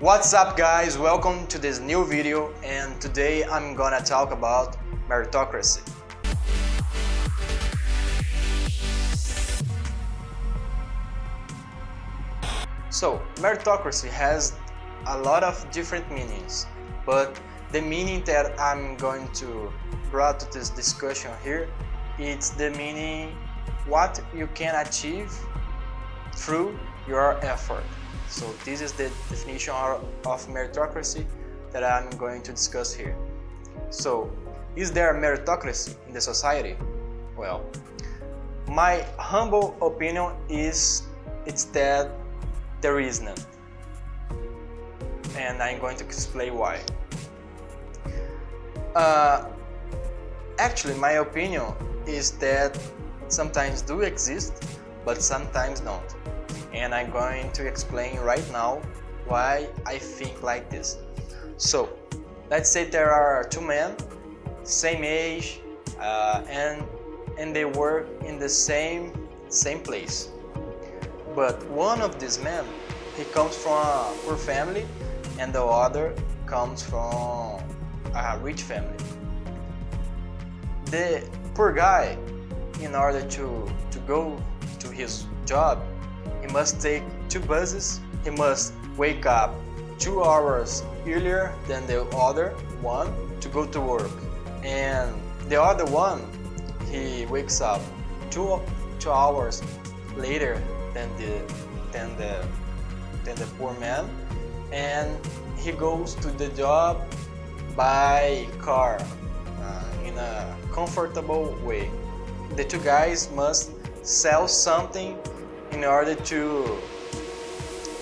What's up guys, welcome to this new video and today I'm gonna talk about meritocracy. So, meritocracy has a lot of different meanings, but the meaning that I'm going to brought to this discussion here it's the meaning what you can achieve through your effort. So this is the definition of meritocracy that I'm going to discuss here. So, is there meritocracy in the society? Well, my humble opinion is it's that there is none. And I'm going to explain why. Uh, actually, my opinion is that sometimes do exist, but sometimes don't. And I'm going to explain right now why I think like this. So, let's say there are two men, same age, uh, and and they work in the same same place. But one of these men, he comes from a poor family, and the other comes from a rich family. The poor guy, in order to, to go to his job, must take two buses, he must wake up two hours earlier than the other one to go to work. And the other one, he wakes up two, two hours later than the, than, the, than the poor man and he goes to the job by car uh, in a comfortable way. The two guys must sell something in order to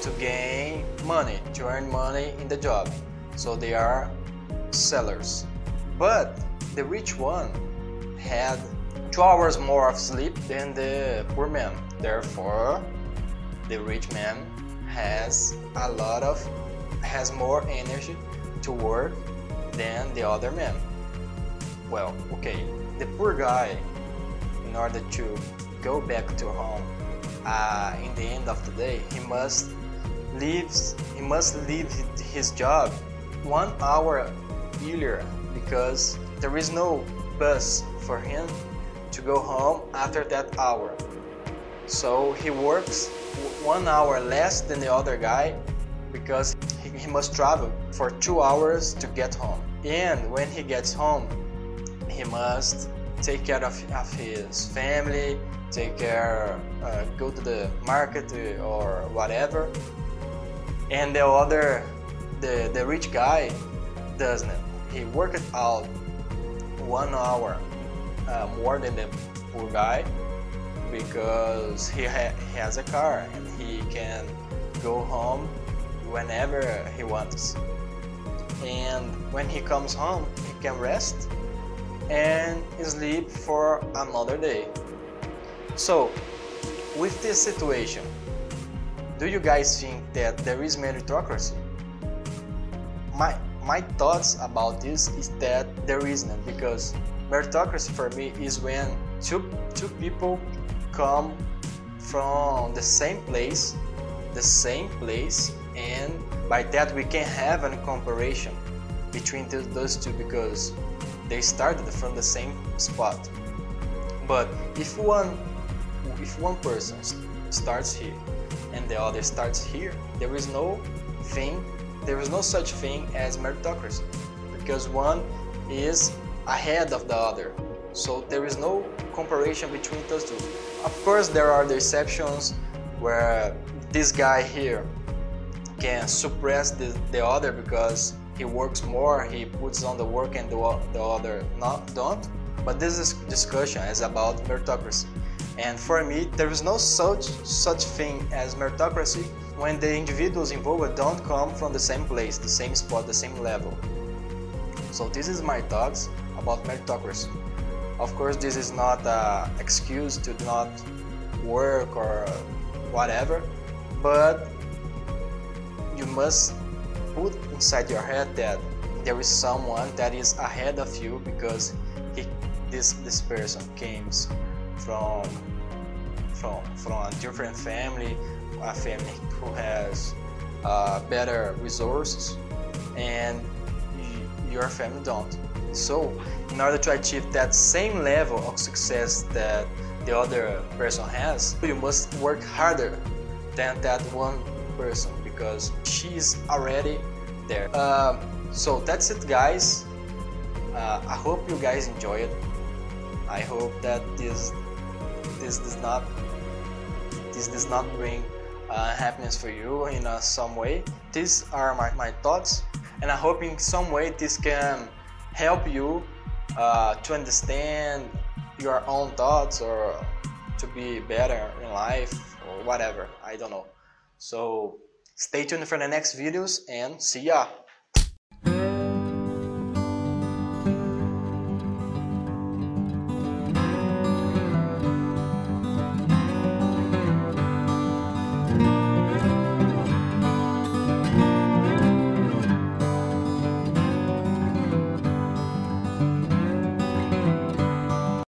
to gain money, to earn money in the job. So they are sellers. But the rich one had two hours more of sleep than the poor man. Therefore, the rich man has a lot of has more energy to work than the other man. Well, okay, the poor guy, in order to go back to home uh, in the end of the day, he must leave. He must leave his job one hour earlier because there is no bus for him to go home after that hour. So he works one hour less than the other guy because he, he must travel for two hours to get home. And when he gets home, he must take care of, of his family, take care, uh, go to the market or whatever. And the other, the, the rich guy doesn't. He worked out one hour uh, more than the poor guy because he, ha he has a car and he can go home whenever he wants. And when he comes home, he can rest and sleep for another day. So, with this situation, do you guys think that there is meritocracy? My my thoughts about this is that there isn't because meritocracy for me is when two two people come from the same place, the same place and by that we can have a comparison between those two because they started from the same spot. But if one if one person starts here and the other starts here there is no thing there is no such thing as meritocracy because one is ahead of the other. So there is no comparison between those two. Of course there are the exceptions where this guy here can suppress the, the other because he works more, he puts on the work and the, the other not don't. But this is discussion is about meritocracy. And for me, there is no such such thing as meritocracy when the individuals involved don't come from the same place, the same spot, the same level. So this is my thoughts about meritocracy. Of course, this is not an excuse to not work or whatever, but you must put inside your head that there is someone that is ahead of you because he this this person came from from from a different family a family who has uh, better resources and your family don't. So, in order to achieve that same level of success that the other person has, you must work harder than that one person because she's already there. Um, so that's it, guys. Uh, I hope you guys enjoy it. I hope that this this does not this does not bring uh, happiness for you in uh, some way. These are my, my thoughts, and I hope in some way this can help you uh, to understand your own thoughts or to be better in life or whatever. I don't know. So stay tuned for the next videos and see ya.